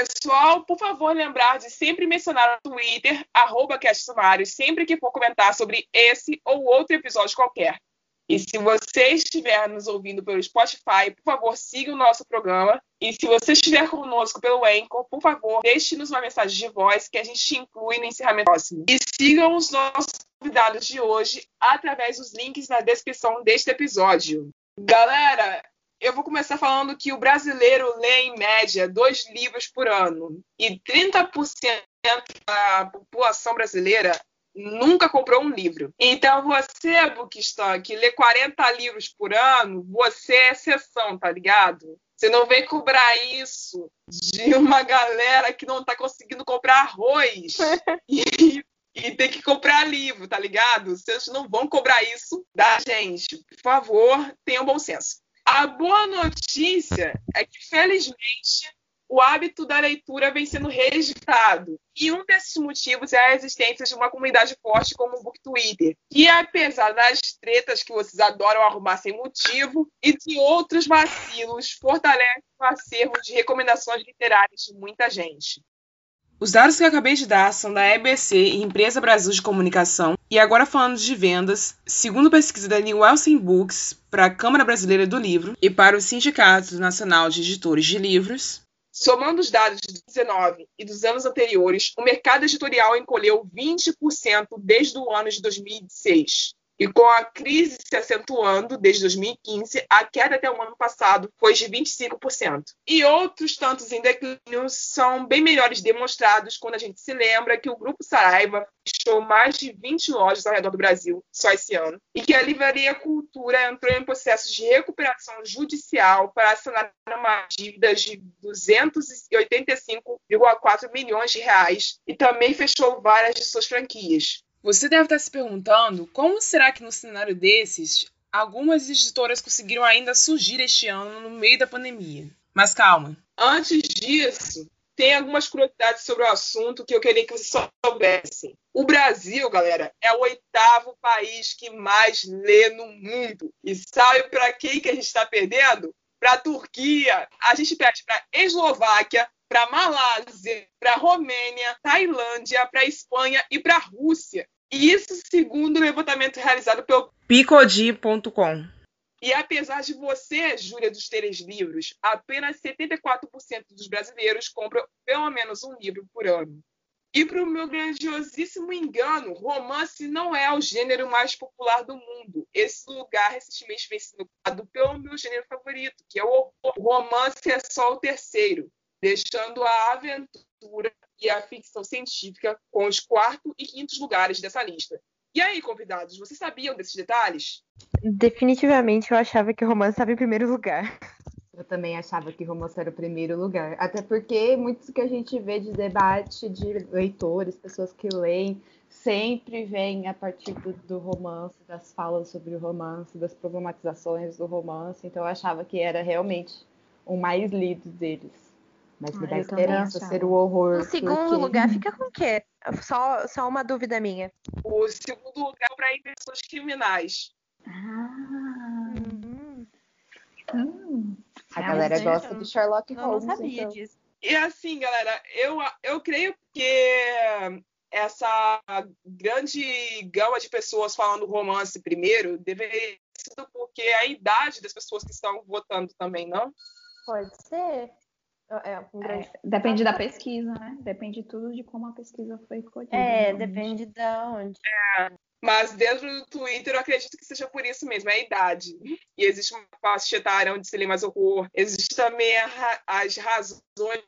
Pessoal, por favor, lembrar de sempre mencionar no Twitter, arroba sempre que for comentar sobre esse ou outro episódio qualquer. E se você estiver nos ouvindo pelo Spotify, por favor, siga o nosso programa. E se você estiver conosco pelo Anchor, por favor, deixe-nos uma mensagem de voz que a gente inclui no encerramento próximo. E sigam os nossos convidados de hoje através dos links na descrição deste episódio. Galera, eu vou começar falando que o brasileiro lê, em média, dois livros por ano. E 30% da população brasileira nunca comprou um livro. Então, você, Bookstore, que lê 40 livros por ano, você é exceção, tá ligado? Você não vem cobrar isso de uma galera que não tá conseguindo comprar arroz e, e tem que comprar livro, tá ligado? Vocês não vão cobrar isso da gente. Por favor, tenham bom senso. A boa notícia é que, felizmente, o hábito da leitura vem sendo registrado. E um desses motivos é a existência de uma comunidade forte como o Book Twitter, que apesar das tretas que vocês adoram arrumar sem motivo e de outros vacilos, fortalece o acervo de recomendações literárias de muita gente. Os dados que eu acabei de dar são da EBC e Empresa Brasil de Comunicação. E agora falando de vendas, segundo pesquisa da Nielsen Books para a Câmara Brasileira do Livro e para o Sindicato Nacional de Editores de Livros, Somando os dados de 2019 e dos anos anteriores, o mercado editorial encolheu 20% desde o ano de 2006. E com a crise se acentuando desde 2015, a queda até o ano passado foi de 25%. E outros tantos em declínio são bem melhores demonstrados quando a gente se lembra que o Grupo Saraiva fechou mais de 20 lojas ao redor do Brasil só esse ano, e que a Livraria Cultura entrou em processo de recuperação judicial para sanar uma dívida de 285,4 milhões de reais e também fechou várias de suas franquias. Você deve estar se perguntando como será que no cenário desses algumas editoras conseguiram ainda surgir este ano no meio da pandemia. Mas calma. Antes disso, tem algumas curiosidades sobre o assunto que eu queria que vocês soubessem. O Brasil, galera, é o oitavo país que mais lê no mundo. E sabe para quem que a gente está perdendo? Para a Turquia. A gente perde para Eslováquia, para Malásia, para Romênia, Tailândia, para Espanha e para Rússia. E isso segundo o levantamento realizado pelo Picodi.com. E apesar de você, Júlia, dos três livros, apenas 74% dos brasileiros compram pelo menos um livro por ano. E para o meu grandiosíssimo engano, romance não é o gênero mais popular do mundo. Esse lugar recentemente vem sendo ocupado pelo meu gênero favorito, que é o horror. O romance é só o terceiro deixando a aventura e a ficção científica com os quarto e quintos lugares dessa lista. E aí, convidados, vocês sabiam desses detalhes? Definitivamente eu achava que o romance estava em primeiro lugar. Eu também achava que romance era o primeiro lugar. Até porque muitos que a gente vê de debate de leitores, pessoas que leem, sempre vem a partir do, do, romance, das falas sobre o romance, das problematizações do romance. Então eu achava que era realmente o mais lido deles. Mas me ah, dá esperança ser o horror. O segundo porque... lugar fica com o quê? Só, só uma dúvida minha. O segundo lugar é para inversões criminais. Ah. Uhum. Hum. A galera gosta do Sherlock Holmes. Eu não sabia então. disso. E assim, galera, eu, eu creio que essa grande gama de pessoas falando romance primeiro deveria ser porque a idade das pessoas que estão votando também, não? Pode ser. É, um grande... é, depende da pesquisa, né? Depende tudo de como a pesquisa foi colhida. É, depende de onde. É, mas dentro do Twitter eu acredito que seja por isso mesmo, é a idade. E existe uma faixa etária onde se lê mais horror. Existe também a, as razões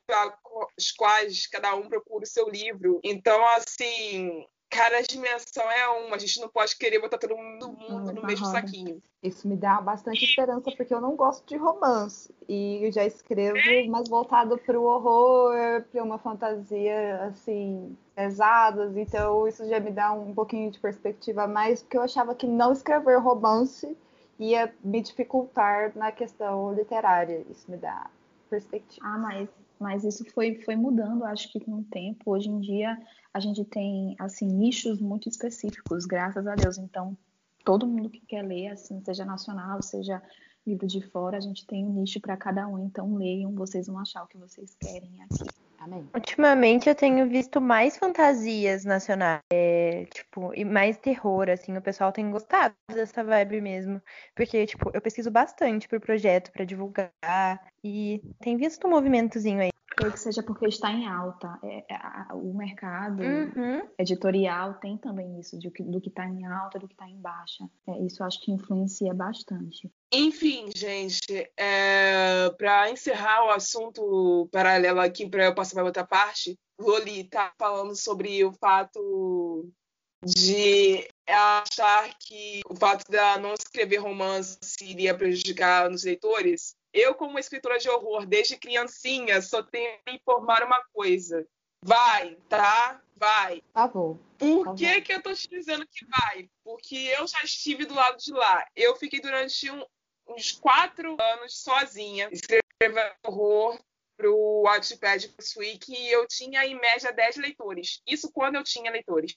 pelas quais cada um procura o seu livro. Então, assim, cada dimensão é uma. A gente não pode querer botar todo mundo, no mesmo roda. saquinho. Isso me dá bastante esperança, porque eu não gosto de romance. E eu já escrevo é. mais voltado para o horror, para uma fantasia, assim, pesadas. Então, isso já me dá um pouquinho de perspectiva a mais, porque eu achava que não escrever romance ia me dificultar na questão literária. Isso me dá perspectiva. Ah, mas, mas isso foi, foi mudando, acho que com o tempo. Hoje em dia a gente tem assim nichos muito específicos, graças a Deus. Então, todo mundo que quer ler, assim, seja nacional, seja livro de fora, a gente tem um nicho para cada um. Então, leiam, vocês vão achar o que vocês querem aqui. Amém. Ultimamente eu tenho visto mais fantasias nacionais, é, tipo, e mais terror, assim, o pessoal tem gostado dessa vibe mesmo. Porque, tipo, eu pesquiso bastante pro projeto para divulgar e tem visto um movimentozinho aí. Creio que seja porque está em alta. É, é, a- o mercado Uhum. editorial tem também isso, de, do que está em alta, do que está em baixa. É, isso acho que influencia bastante. Enfim, gente, para encerrar o assunto paralelo aqui, para eu passar para outra parte, Loli tá falando sobre o fato de achar que o fato dela não escrever romance iria prejudicar nos leitores. Eu, como escritora de horror desde criancinha, só tenho que informar uma coisa. Vai, tá? Vai. Por favor. Por Tá que, que eu tô te dizendo que vai? Porque eu já estive do lado de lá. Eu fiquei durante um- uns quatro anos sozinha, escrevendo horror pro Wattpad pro Swik e eu tinha em média 10 leitores. Isso quando eu tinha leitores.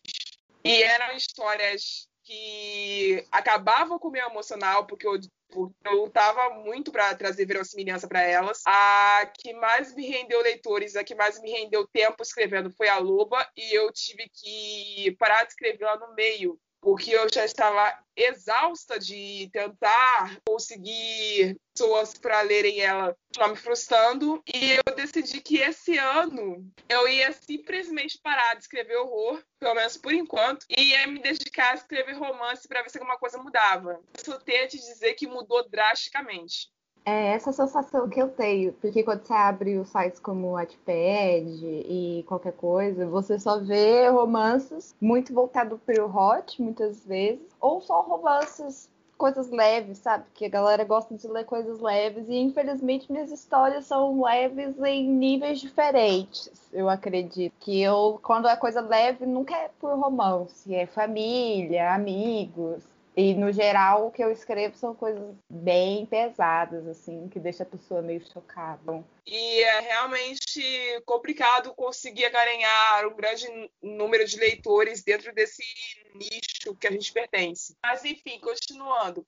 E eram histórias que acabavam com o meu emocional, porque eu, eu lutava muito para trazer verossimilhança para elas. A que mais me rendeu leitores, a que mais me rendeu tempo escrevendo foi a Loba, e eu tive que parar de escrever lá no meio, porque eu já estava exausta de tentar conseguir pessoas para lerem ela, não me frustrando, e eu decidi que esse ano eu ia simplesmente parar de escrever horror, pelo menos por enquanto, e ia me dedicar a escrever romance para ver se alguma coisa mudava. Eu só tenho a te dizer que mudou drasticamente. É essa sensação que eu tenho, porque quando você abre os sites como Wattpad e qualquer coisa, você só vê romances muito voltado o hot, muitas vezes, ou só romances, coisas leves, sabe? Que a galera gosta de ler coisas leves e infelizmente minhas histórias são leves em níveis diferentes. Eu acredito que eu, quando é coisa leve, nunca é por romance, é família, amigos. E no geral o que eu escrevo são coisas bem pesadas, assim, que deixa a pessoa meio chocada. E é realmente complicado conseguir acarinhar um grande número de leitores dentro desse nicho que a gente pertence. Mas, enfim, continuando.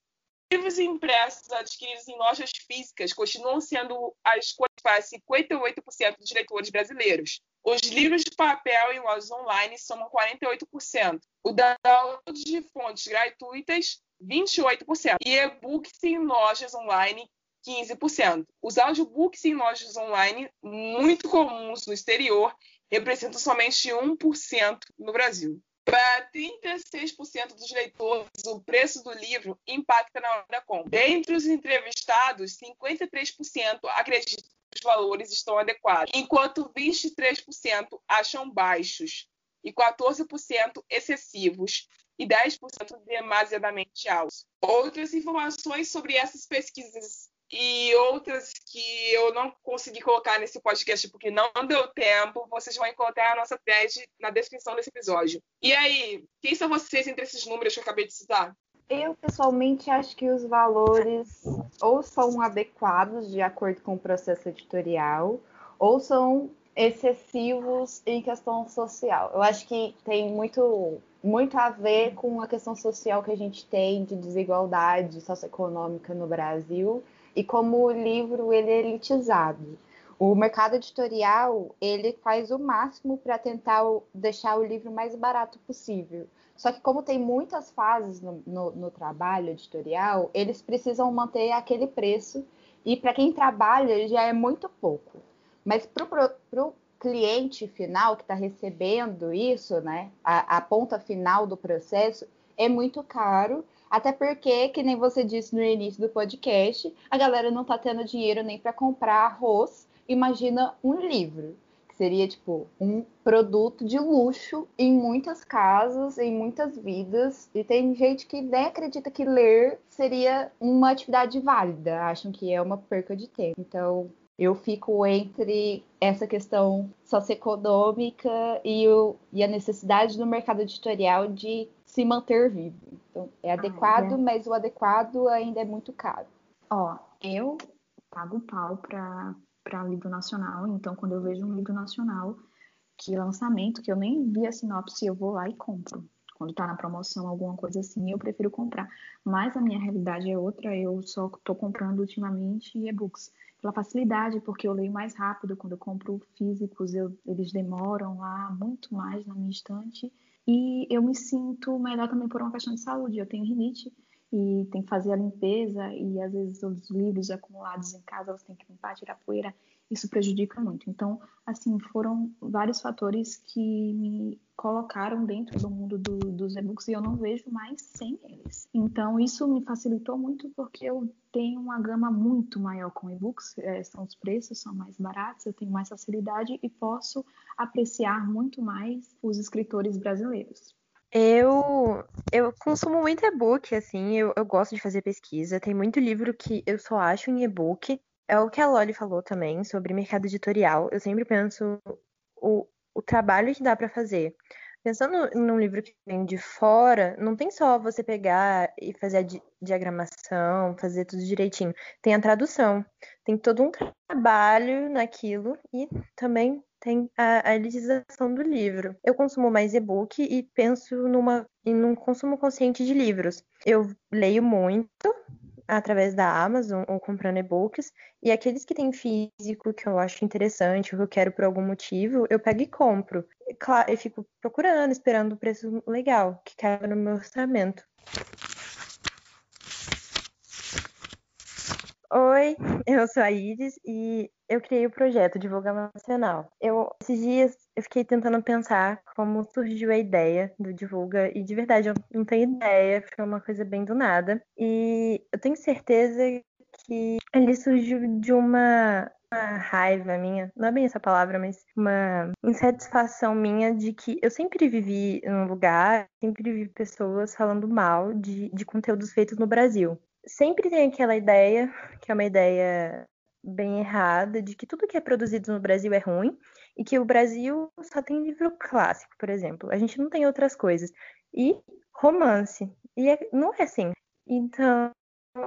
Livros impressos adquiridos em lojas físicas continuam sendo a escolha para 58% dos leitores brasileiros. Os livros de papel em lojas online somam 48%. O download de fontes gratuitas, 28%. E e-books em lojas online, 15%. Os audiobooks em lojas online, muito comuns no exterior, representam somente 1% no Brasil. Para 36% dos leitores, o preço do livro impacta na hora da compra. Dentre os entrevistados, 53% acreditam que os valores estão adequados, enquanto 23% acham baixos e 14% excessivos e 10% demasiadamente altos. Outras informações sobre essas pesquisas e outras que eu não consegui colocar nesse podcast porque não deu tempo, vocês vão encontrar a nossa thread na descrição desse episódio. E aí, quem são vocês entre esses números que eu acabei de citar? Eu, pessoalmente, acho que os valores ou são adequados de acordo com o processo editorial, ou são excessivos em questão social. Eu acho que tem muito, muito a ver com a questão social que a gente tem de desigualdade socioeconômica no Brasil e como o livro ele é elitizado. O mercado editorial ele faz o máximo para tentar deixar o livro mais barato possível. Só que como tem muitas fases no, no, no trabalho editorial, eles precisam manter aquele preço e para quem trabalha já é muito pouco. Mas para o cliente final que está recebendo isso, né, a, a ponta final do processo, é muito caro até porque, que nem você disse no início do podcast, a galera não tá tendo dinheiro nem para comprar arroz. Imagina um livro, que seria tipo um produto de luxo em muitas casas, em muitas vidas. E tem gente que nem acredita que ler seria uma atividade válida, acham que é uma perca de tempo. Então, eu fico entre essa questão socioeconômica e, o, e a necessidade do mercado editorial de se manter vivo. Então, é adequado, Ah, é. mas o adequado ainda é muito caro. Ó, eu pago pau para para livro nacional, então quando eu vejo um livro nacional que lançamento, que eu nem vi a sinopse, eu vou lá e compro. Quando tá na promoção, alguma coisa assim, eu prefiro comprar. Mas a minha realidade é outra, eu só tô comprando ultimamente e-books. pela facilidade, porque eu leio mais rápido. Quando eu compro físicos, eu, eles demoram lá muito mais na minha estante. E eu me sinto melhor também por uma questão de saúde. Eu tenho rinite e tem que fazer a limpeza e às vezes os livros acumulados em casa você tem que limpar, tirar poeira isso prejudica muito. Então, assim, foram vários fatores que me colocaram dentro do mundo do, dos e-books e eu não vejo mais sem eles. Então, isso me facilitou muito porque eu tenho uma gama muito maior com e-books, é, são os preços são mais baratos, eu tenho mais facilidade e posso apreciar muito mais os escritores brasileiros. Eu, eu consumo muito e-book, assim, eu, eu gosto de fazer pesquisa. Tem muito livro que eu só acho em e-book é o que a Loli falou também sobre mercado editorial. Eu sempre penso o, o trabalho que dá para fazer. Pensando num livro que vem de fora, não tem só você pegar e fazer a di diagramação, fazer tudo direitinho. Tem a tradução, tem todo um trabalho naquilo e também tem a, a elitização do livro. Eu consumo mais e-book e penso numa, em um consumo consciente de livros. Eu leio muito, através da Amazon ou comprando e-books, e aqueles que têm físico que eu acho interessante, ou que eu quero por algum motivo, eu pego e compro. Claro, eu fico procurando, esperando o preço legal, que caiba no meu orçamento. Oi, eu sou a Iris e eu criei o projeto Divulga Nacional. Eu, esses dias eu fiquei tentando pensar como surgiu a ideia do Divulga e de verdade eu não tenho ideia, foi uma coisa bem do nada. E eu tenho certeza que ele surgiu de uma, uma raiva minha, não é bem essa palavra, mas uma insatisfação minha de que eu sempre vivi num lugar, sempre vi pessoas falando mal de, de conteúdos feitos no Brasil sempre tem aquela ideia, que é uma ideia bem errada, de que tudo que é produzido no Brasil é ruim e que o Brasil só tem livro clássico, por exemplo. A gente não tem outras coisas. E romance. E é, não é assim. Então,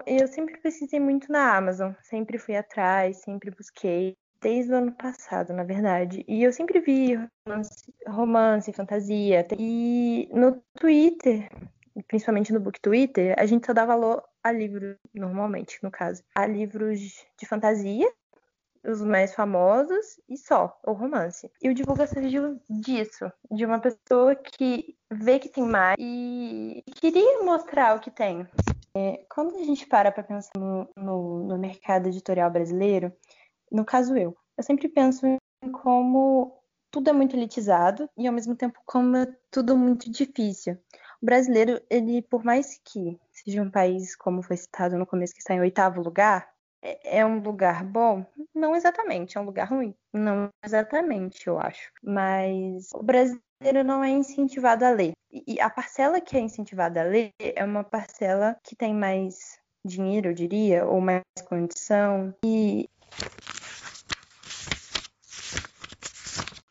eu sempre pesquisei muito na Amazon, sempre fui atrás, sempre busquei, desde o ano passado, na verdade. E eu sempre vi romance, romance fantasia. E no Twitter, principalmente no Book Twitter, a gente só dá valor a livros, normalmente, no caso, a livros de fantasia, os mais famosos, e só, ou romance. E o Divulga surgiu disso, de uma pessoa que vê que tem mais e queria mostrar o que tem. É, quando a gente para para pensar no, no, no mercado editorial brasileiro, no caso eu, eu sempre penso em como tudo é muito elitizado e ao mesmo tempo como é tudo muito difícil. O brasileiro, ele, por mais que seja um país, como foi citado no começo, que está em oitavo lugar, é, é um lugar bom? Não exatamente, é um lugar ruim? Não exatamente, eu acho. Mas o brasileiro não é incentivado a ler. E a parcela que é incentivada a ler é uma parcela que tem mais dinheiro, eu diria, ou mais condição. E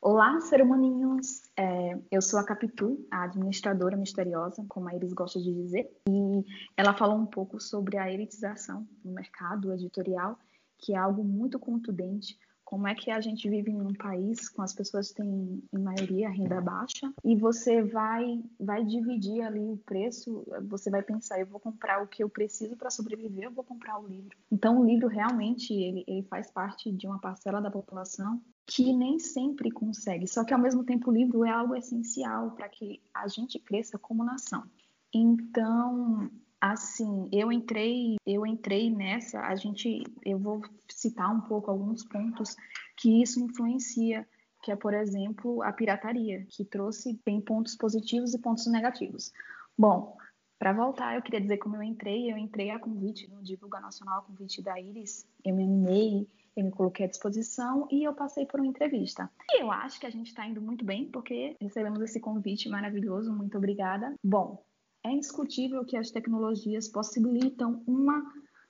Olá, ser humaninhos! É, eu sou a Capitu, a administradora misteriosa, como a Iris gosta de dizer, e ela falou um pouco sobre a elitização no mercado editorial, que é algo muito contundente, como é que a gente vive em um país com as pessoas que têm, em maioria, renda baixa, e você vai, vai dividir ali o preço, você vai pensar, eu vou comprar o que eu preciso para sobreviver, eu vou comprar o livro. Então, o livro realmente, ele, ele faz parte de uma parcela da população que nem sempre consegue. Só que ao mesmo tempo o livro é algo essencial para que a gente cresça como nação. Então, assim, eu entrei, eu entrei nessa, a gente, eu vou citar um pouco alguns pontos que isso influencia, que é, por exemplo, a pirataria, que trouxe tem pontos positivos e pontos negativos. Bom, para voltar, eu queria dizer como eu entrei, eu entrei a convite no Divulga Nacional, a convite da Iris, eu me animei, eu me coloquei à disposição e eu passei por uma entrevista. E eu acho que a gente está indo muito bem, porque recebemos esse convite maravilhoso, muito obrigada. Bom, é indiscutível que as tecnologias possibilitam uma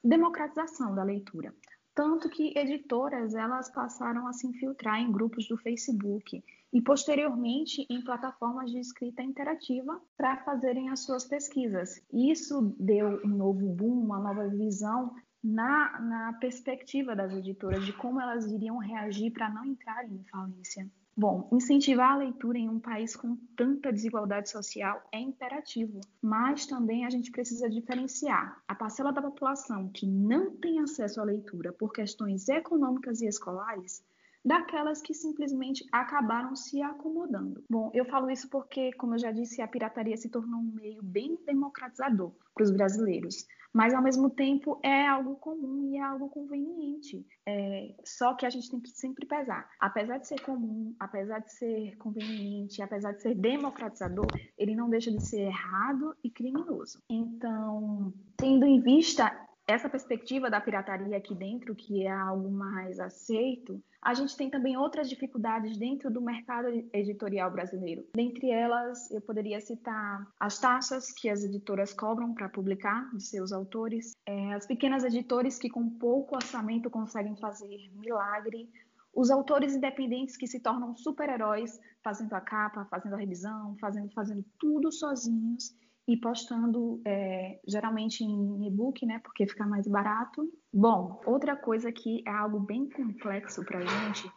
democratização da leitura. Tanto que editoras elas passaram a se infiltrar em grupos do Facebook e posteriormente em plataformas de escrita interativa para fazerem as suas pesquisas. Isso deu um novo boom, uma nova visão na, na perspectiva das editoras de como elas iriam reagir para não entrarem em falência. Bom, incentivar a leitura em um país com tanta desigualdade social é imperativo, mas também a gente precisa diferenciar a parcela da população que não tem acesso à leitura por questões econômicas e escolares daquelas que simplesmente acabaram se acomodando. Bom, eu falo isso porque, como eu já disse, a pirataria se tornou um meio bem democratizador para os brasileiros, mas ao mesmo tempo é algo comum e é algo conveniente. É, só que a gente tem que sempre pesar. Apesar de ser comum, apesar de ser conveniente, apesar de ser democratizador, ele não deixa de ser errado e criminoso. Então, tendo em vista essa perspectiva da pirataria aqui dentro, que é algo mais aceito, a gente tem também outras dificuldades dentro do mercado editorial brasileiro. Dentre elas, eu poderia citar as taxas que as editoras cobram para publicar de seus autores, é, as pequenas editoras que com pouco orçamento conseguem fazer milagre, os autores independentes que se tornam super-heróis, fazendo a capa, fazendo a revisão, fazendo, fazendo tudo sozinhos e postando é, geralmente em e-book, né? Porque fica mais barato. Bom, outra coisa que é algo bem complexo para a gente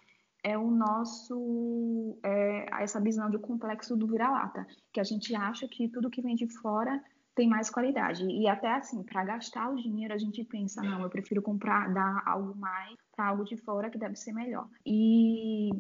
é o nosso é, essa visão do complexo do vira-lata, que a gente acha que tudo que vem de fora tem mais qualidade. E até assim, para gastar o dinheiro, a gente pensa, não, eu prefiro comprar, dar algo mais para algo de fora que deve ser melhor. E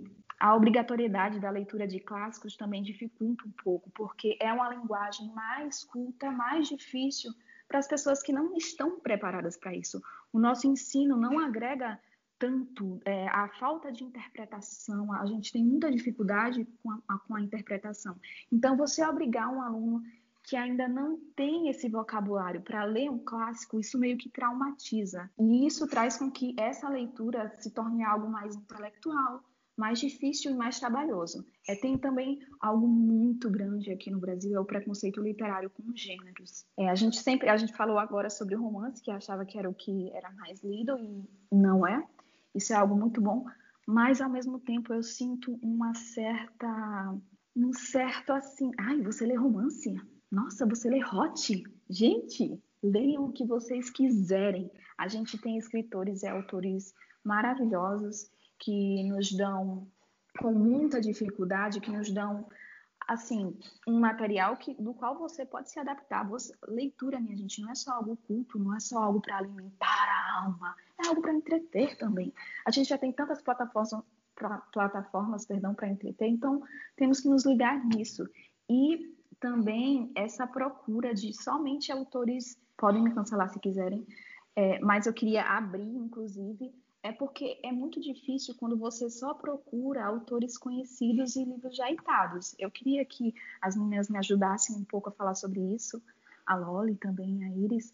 a obrigatoriedade da leitura de clássicos também dificulta um pouco, porque é uma linguagem mais culta, mais difícil para as pessoas que não estão preparadas para isso. O nosso ensino não agrega tanto é, a falta de interpretação, a gente tem muita dificuldade com a, com a interpretação. Então, você obrigar um aluno que ainda não tem esse vocabulário para ler um clássico, isso meio que traumatiza. E isso traz com que essa leitura se torne algo mais intelectual, mais difícil e mais trabalhoso. É, tem também algo muito grande aqui no Brasil, é o preconceito literário com gêneros. É, a gente sempre, a gente falou agora sobre romance, que achava que era o que era mais lido e não é. Isso é algo muito bom, mas ao mesmo tempo eu sinto uma certa um certo assim, ai, você lê romance? Nossa, você lê hot? Gente, leiam o que vocês quiserem. A gente tem escritores e autores maravilhosos que nos dão com muita dificuldade, que nos dão assim um material que, do qual você pode se adaptar. Você, leitura, minha gente, não é só algo culto, não é só algo para alimentar a alma, é algo para entreter também. A gente já tem tantas plataformas, plataformas, perdão, para entreter, então temos que nos ligar nisso. E também essa procura de somente autores podem me cancelar se quiserem, é, mas eu queria abrir, inclusive, é porque é muito difícil quando você só procura autores conhecidos e livros já editados. Eu queria que as meninas me ajudassem um pouco a falar sobre isso, a Loli também, a Iris,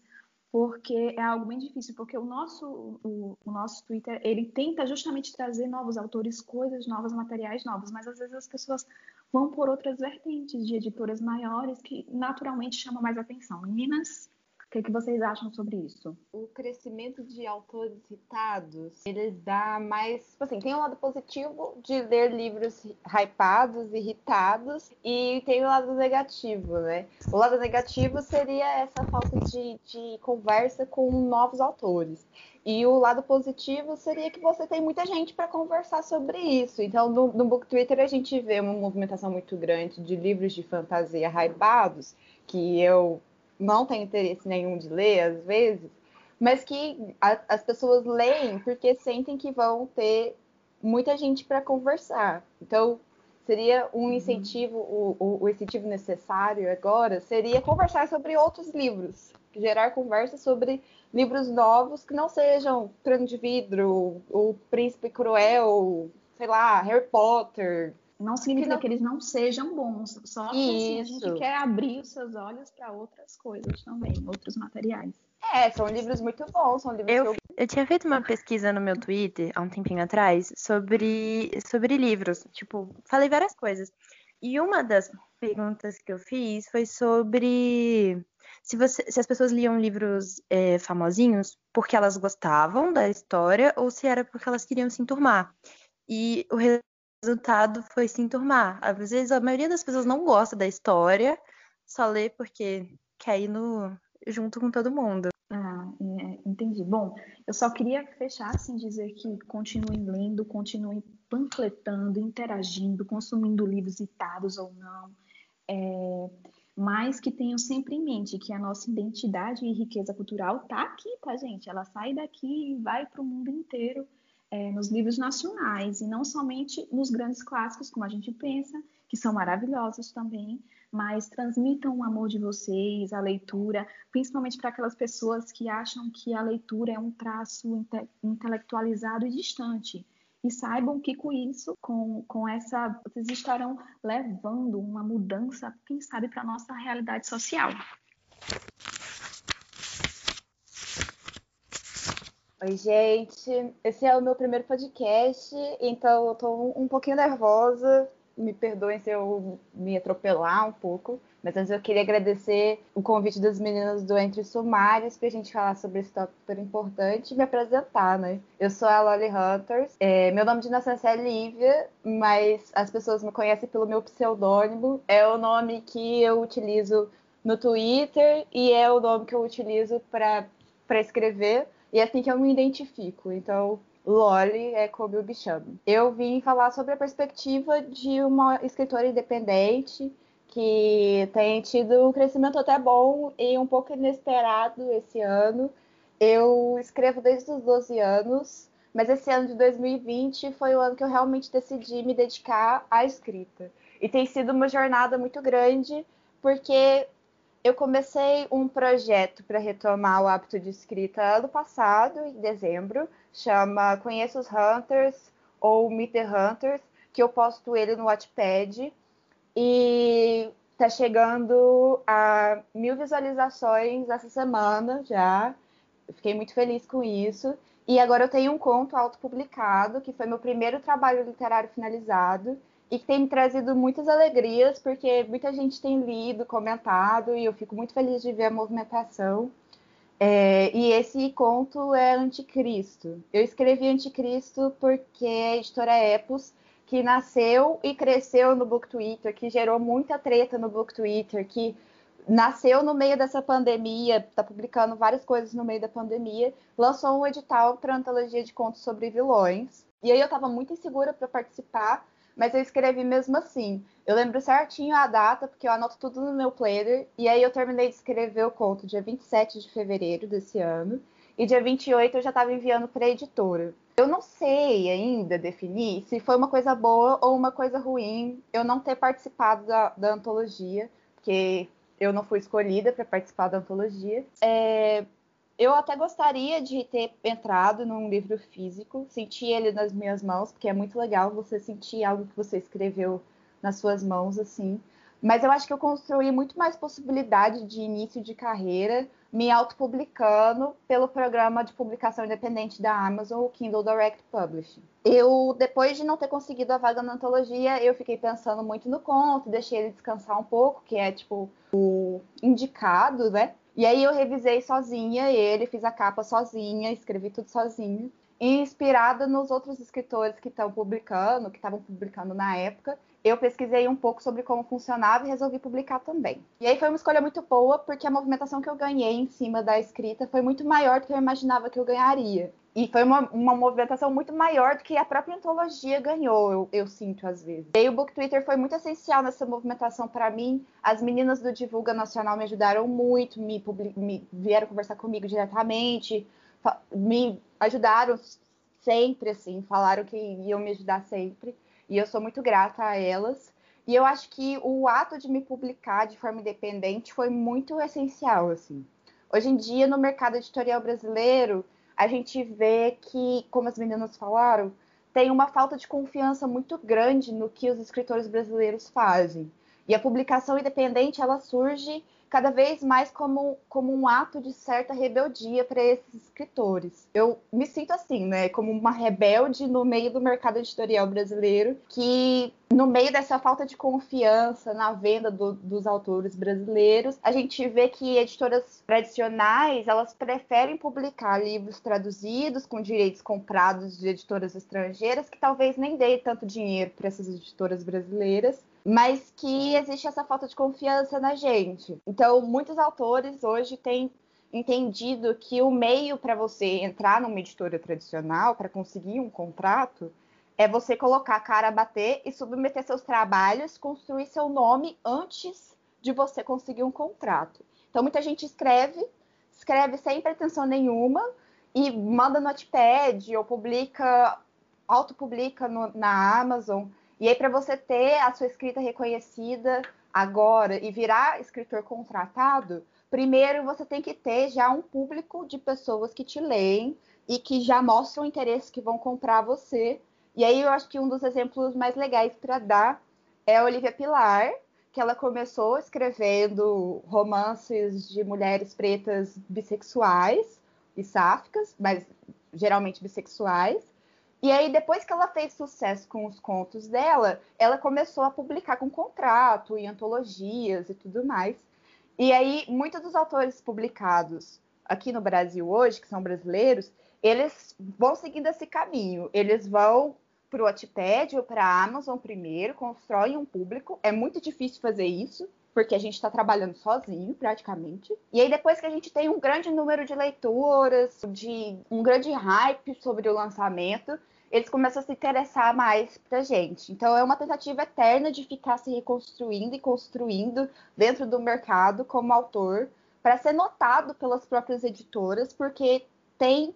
porque é algo bem difícil, porque o nosso, o, o, nosso Twitter, ele tenta justamente trazer novos autores, coisas novas, materiais novos, mas às vezes as pessoas vão por outras vertentes de editoras maiores que naturalmente chamam mais atenção. Meninas, o que, que vocês acham sobre isso? O crescimento de autores citados, ele dá mais. Tipo assim, tem um lado positivo de ler livros hypados, irritados, e tem o lado negativo, né? O lado negativo seria essa falta de, de conversa com novos autores. E o lado positivo seria que você tem muita gente para conversar sobre isso. Então, no, no Book Twitter, a gente vê uma movimentação muito grande de livros de fantasia hypados, que eu não tem interesse nenhum de ler, às vezes, mas que a, as pessoas leem porque sentem que vão ter muita gente para conversar. Então, seria um uhum. incentivo, o, o, o, incentivo necessário agora seria conversar sobre outros livros, gerar conversa sobre livros novos que não sejam Trono de Vidro, O Príncipe Cruel, sei lá, Harry Potter, não significa que, não... que, eles não sejam bons, só que assim, a gente quer abrir os seus olhos para outras coisas também, outros materiais. É, são livros muito bons, são livros eu, eu... eu tinha feito uma pesquisa no meu Twitter há um tempinho atrás sobre, sobre livros. Tipo, falei várias coisas. E uma das perguntas que eu fiz foi sobre se, você, se as pessoas liam livros é, famosinhos porque elas gostavam da história ou se era porque elas queriam se enturmar. E o resultado foi se enturmar. Às vezes a maioria das pessoas não gosta da história, só lê porque quer ir no, junto com todo mundo. Ah, é, entendi. Bom, eu só queria fechar assim, dizer que continuem lendo, continuem panfletando, interagindo, consumindo livros citados ou não, é, mas que tenham sempre em mente que a nossa identidade e riqueza cultural está aqui, tá, gente? Ela sai daqui e vai para o mundo inteiro é, nos livros nacionais e não somente nos grandes clássicos, como a gente pensa, que são maravilhosos também, mas transmitam o amor de vocês, a leitura, principalmente para aquelas pessoas que acham que a leitura é um traço inte intelectualizado e distante. E saibam que com isso, com, com essa, vocês estarão levando uma mudança, quem sabe, para a nossa realidade social. Oi, gente. Esse é o meu primeiro podcast, então eu tô um pouquinho nervosa. Me perdoem se eu me atropelar um pouco. Mas antes eu queria agradecer o convite das meninas do Entre Sumários para a gente falar sobre esse tópico super importante e me apresentar, né? Eu sou a Lolly Hunters. É, meu nome de nascença é Lívia, mas as pessoas me conhecem pelo meu pseudônimo. É o nome que eu utilizo no Twitter e é o nome que eu utilizo para escrever. E é assim que eu me identifico. Então, Loli é como eu me chamo. Eu vim falar sobre a perspectiva de uma escritora independente que tem tido um crescimento até bom e um pouco inesperado esse ano. Eu escrevo desde os 12 anos, mas esse ano de 2020 foi o ano que eu realmente decidi me dedicar à escrita. E tem sido uma jornada muito grande, porque eu comecei um projeto para retomar o hábito de escrita ano passado, em dezembro, chama Conheça os Hunters ou Meet the Hunters, que eu posto ele no Wattpad e tá chegando a mil visualizações essa semana já. fiquei muito feliz com isso. E agora eu tenho um conto autopublicado, que foi meu primeiro trabalho literário finalizado e que tem me trazido muitas alegrias, porque muita gente tem lido, comentado, e eu fico muito feliz de ver a movimentação. É, e esse conto é Anticristo. Eu escrevi Anticristo porque a editora Epos, que nasceu e cresceu no Book Twitter, que gerou muita treta no Book Twitter, que nasceu no meio dessa pandemia, está publicando várias coisas no meio da pandemia, lançou um edital para antologia de contos sobre vilões. E aí eu estava muito insegura para participar, mas eu escrevi mesmo assim. Eu lembro certinho a data, porque eu anoto tudo no meu planner, e aí eu terminei de escrever o conto dia 27 de fevereiro desse ano, e dia 28 eu já estava enviando para a editora. Eu não sei ainda definir se foi uma coisa boa ou uma coisa ruim eu não ter participado da, da antologia, porque eu não fui escolhida para participar da antologia. É, eu até gostaria de ter entrado num livro físico, sentir ele nas minhas mãos, porque é muito legal você sentir algo que você escreveu nas suas mãos, assim. Mas eu acho que eu construí muito mais possibilidade de início de carreira me autopublicando pelo programa de publicação independente da Amazon, o Kindle Direct Publishing. Eu, depois de não ter conseguido a vaga na antologia, eu fiquei pensando muito no conto, deixei ele descansar um pouco, que é tipo o indicado, né? E aí eu revisei sozinha ele, fiz a capa sozinha, escrevi tudo sozinha. Inspirada nos outros escritores que estão publicando, que estavam publicando na época, eu pesquisei um pouco sobre como funcionava e resolvi publicar também. E aí foi uma escolha muito boa, porque a movimentação que eu ganhei em cima da escrita foi muito maior do que eu imaginava que eu ganharia. E foi uma, uma movimentação muito maior do que a própria antologia ganhou, eu, eu sinto às vezes. E o Book Twitter foi muito essencial nessa movimentação para mim. As meninas do Divulga Nacional me ajudaram muito, me, me vieram conversar comigo diretamente, me ajudaram sempre, assim, falaram que iam me ajudar sempre. E eu sou muito grata a elas. E eu acho que o ato de me publicar de forma independente foi muito essencial, assim. Hoje em dia, no mercado editorial brasileiro, a gente vê que, como as meninas falaram, tem uma falta de confiança muito grande no que os escritores brasileiros fazem. E a publicação independente ela surge cada vez mais como, como um ato de certa rebeldia para esses escritores. Eu me sinto assim, né, como uma rebelde no meio do mercado editorial brasileiro, que no meio dessa falta de confiança na venda do, dos autores brasileiros, a gente vê que editoras tradicionais elas preferem publicar livros traduzidos com direitos comprados de editoras estrangeiras que talvez nem dê tanto dinheiro para essas editoras brasileiras mas que existe essa falta de confiança na gente. Então, muitos autores hoje têm entendido que o meio para você entrar numa editora tradicional, para conseguir um contrato, é você colocar a cara a bater e submeter seus trabalhos, construir seu nome antes de você conseguir um contrato. Então, muita gente escreve, escreve sem pretensão nenhuma e manda no Notepad ou publica, autopublica no, na Amazon. E aí, para você ter a sua escrita reconhecida agora e virar escritor contratado, primeiro você tem que ter já um público de pessoas que te leem e que já mostram interesse que vão comprar você. E aí eu acho que um dos exemplos mais legais para dar é a Olivia Pilar, que ela começou escrevendo romances de mulheres pretas bissexuais e sáficas, mas geralmente bissexuais. E aí, depois que ela fez sucesso com os contos dela, ela começou a publicar com contrato e antologias e tudo mais. E aí, muitos dos autores publicados aqui no Brasil hoje, que são brasileiros, eles vão seguindo esse caminho. Eles vão para o Wattpad ou para a Amazon primeiro, constroem um público. É muito difícil fazer isso, porque a gente está trabalhando sozinho, praticamente. E aí, depois que a gente tem um grande número de leituras, de um grande hype sobre o lançamento, eles começam a se interessar mais pra gente. Então, é uma tentativa eterna de ficar se reconstruindo e construindo dentro do mercado como autor, para ser notado pelas próprias editoras, porque tem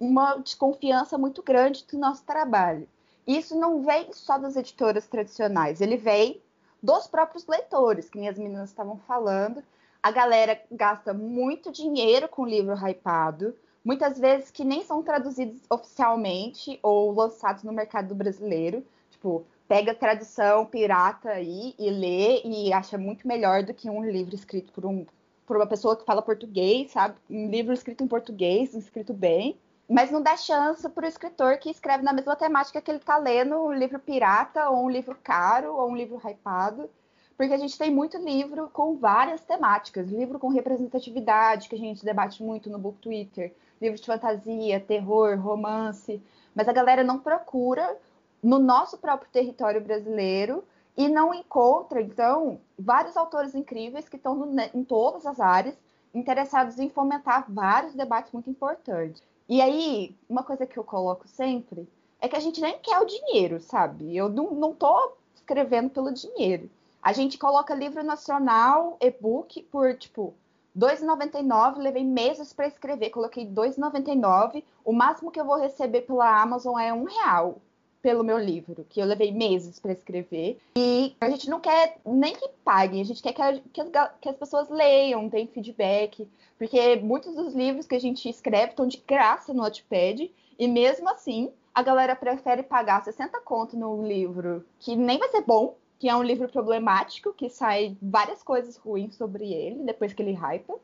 uma desconfiança muito grande do nosso trabalho. Isso não vem só das editoras tradicionais, ele vem dos próprios leitores, que as meninas estavam falando. A galera gasta muito dinheiro com livro hypado, muitas vezes que nem são traduzidos oficialmente ou lançados no mercado brasileiro. Tipo, pega tradução pirata aí e lê e acha muito melhor do que um livro escrito por, um, por uma pessoa que fala português, sabe? Um livro escrito em português, escrito bem mas não dá chance para o escritor que escreve na mesma temática que ele está lendo um livro pirata, ou um livro caro, ou um livro hypado, porque a gente tem muito livro com várias temáticas, livro com representatividade, que a gente debate muito no Book Twitter, livro de fantasia, terror, romance, mas a galera não procura no nosso próprio território brasileiro e não encontra, então, vários autores incríveis que estão em todas as áreas interessados em fomentar vários debates muito importantes. E aí, uma coisa que eu coloco sempre é que a gente nem quer o dinheiro, sabe? Eu não, não tô escrevendo pelo dinheiro. A gente coloca livro nacional, e-book, por tipo R$ 2,99, levei meses para escrever, coloquei R$ 2,99. O máximo que eu vou receber pela Amazon é um real pelo meu livro, que eu levei meses para escrever. E a gente não quer nem que paguem, a gente quer que, a, que, as, que as pessoas leiam, deem feedback. Porque muitos dos livros que a gente escreve estão de graça no Wattpad, e mesmo assim, a galera prefere pagar 60 conto num livro que nem vai ser bom, que é um livro problemático, que sai várias coisas ruins sobre ele depois que ele hypa,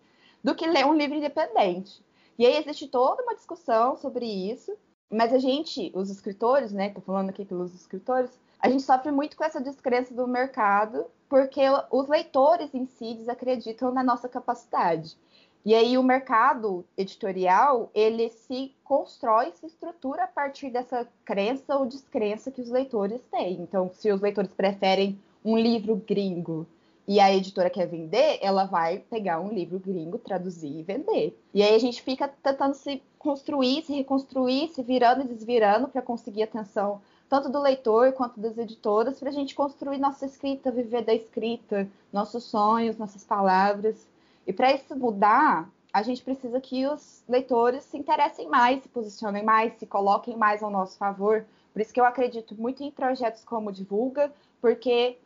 do que ler um livro independente. E aí existe toda uma discussão sobre isso, mas a gente, os escritores, né, tô falando aqui pelos escritores, a gente sofre muito com essa descrença do mercado, porque os leitores em si desacreditam na nossa capacidade. E aí o mercado editorial, ele se constrói, se estrutura a partir dessa crença ou descrença que os leitores têm. Então, se os leitores preferem um livro gringo e a editora quer vender, ela vai pegar um livro gringo, traduzir e vender. E aí a gente fica tentando se construir, se reconstruir, se virando e desvirando para conseguir atenção tanto do leitor quanto das editoras, para a gente construir nossa escrita, viver da escrita, nossos sonhos, nossas palavras. E para isso mudar, a gente precisa que os leitores se interessem mais, se posicionem mais, se coloquem mais ao nosso favor. Por isso que eu acredito muito em projetos como Divulga, porque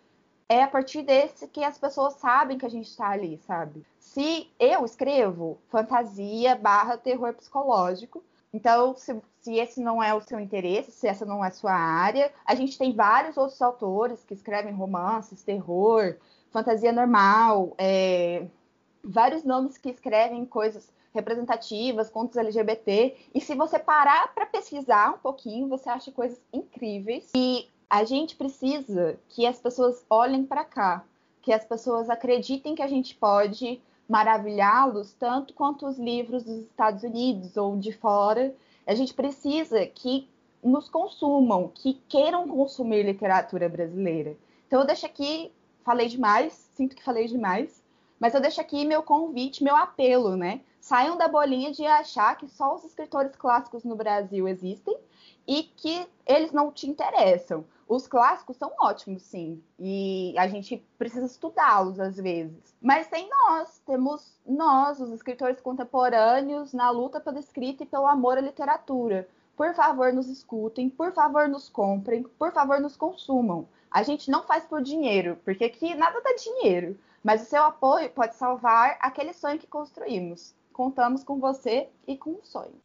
é a partir desse que as pessoas sabem que a gente está ali, sabe? Se eu escrevo fantasia barra terror psicológico, então, se, se, esse não é o seu interesse, se essa não é a sua área, a gente tem vários outros autores que escrevem romances, terror, fantasia normal, é, vários nomes que escrevem coisas representativas, contos LGBT. E se você parar para pesquisar um pouquinho, você acha coisas incríveis. E a gente precisa que as pessoas olhem para cá, que as pessoas acreditem que a gente pode maravilhá-los tanto quanto os livros dos Estados Unidos ou de fora. A gente precisa que nos consumam, que queiram consumir literatura brasileira. Então eu deixo aqui, falei demais, sinto que falei demais, mas eu deixo aqui meu convite, meu apelo, né? saiam da bolinha de achar que só os escritores clássicos no Brasil existem e que eles não te interessam. Os clássicos são ótimos, sim, e a gente precisa estudá-los às vezes. Mas tem nós, temos nós, os escritores contemporâneos, na luta pela escrita e pelo amor à literatura. Por favor, nos escutem, por favor, nos comprem, por favor, nos consumam. A gente não faz por dinheiro, porque aqui nada dá dinheiro, mas o seu apoio pode salvar aquele sonho que construímos. Contamos com você e com o sonho.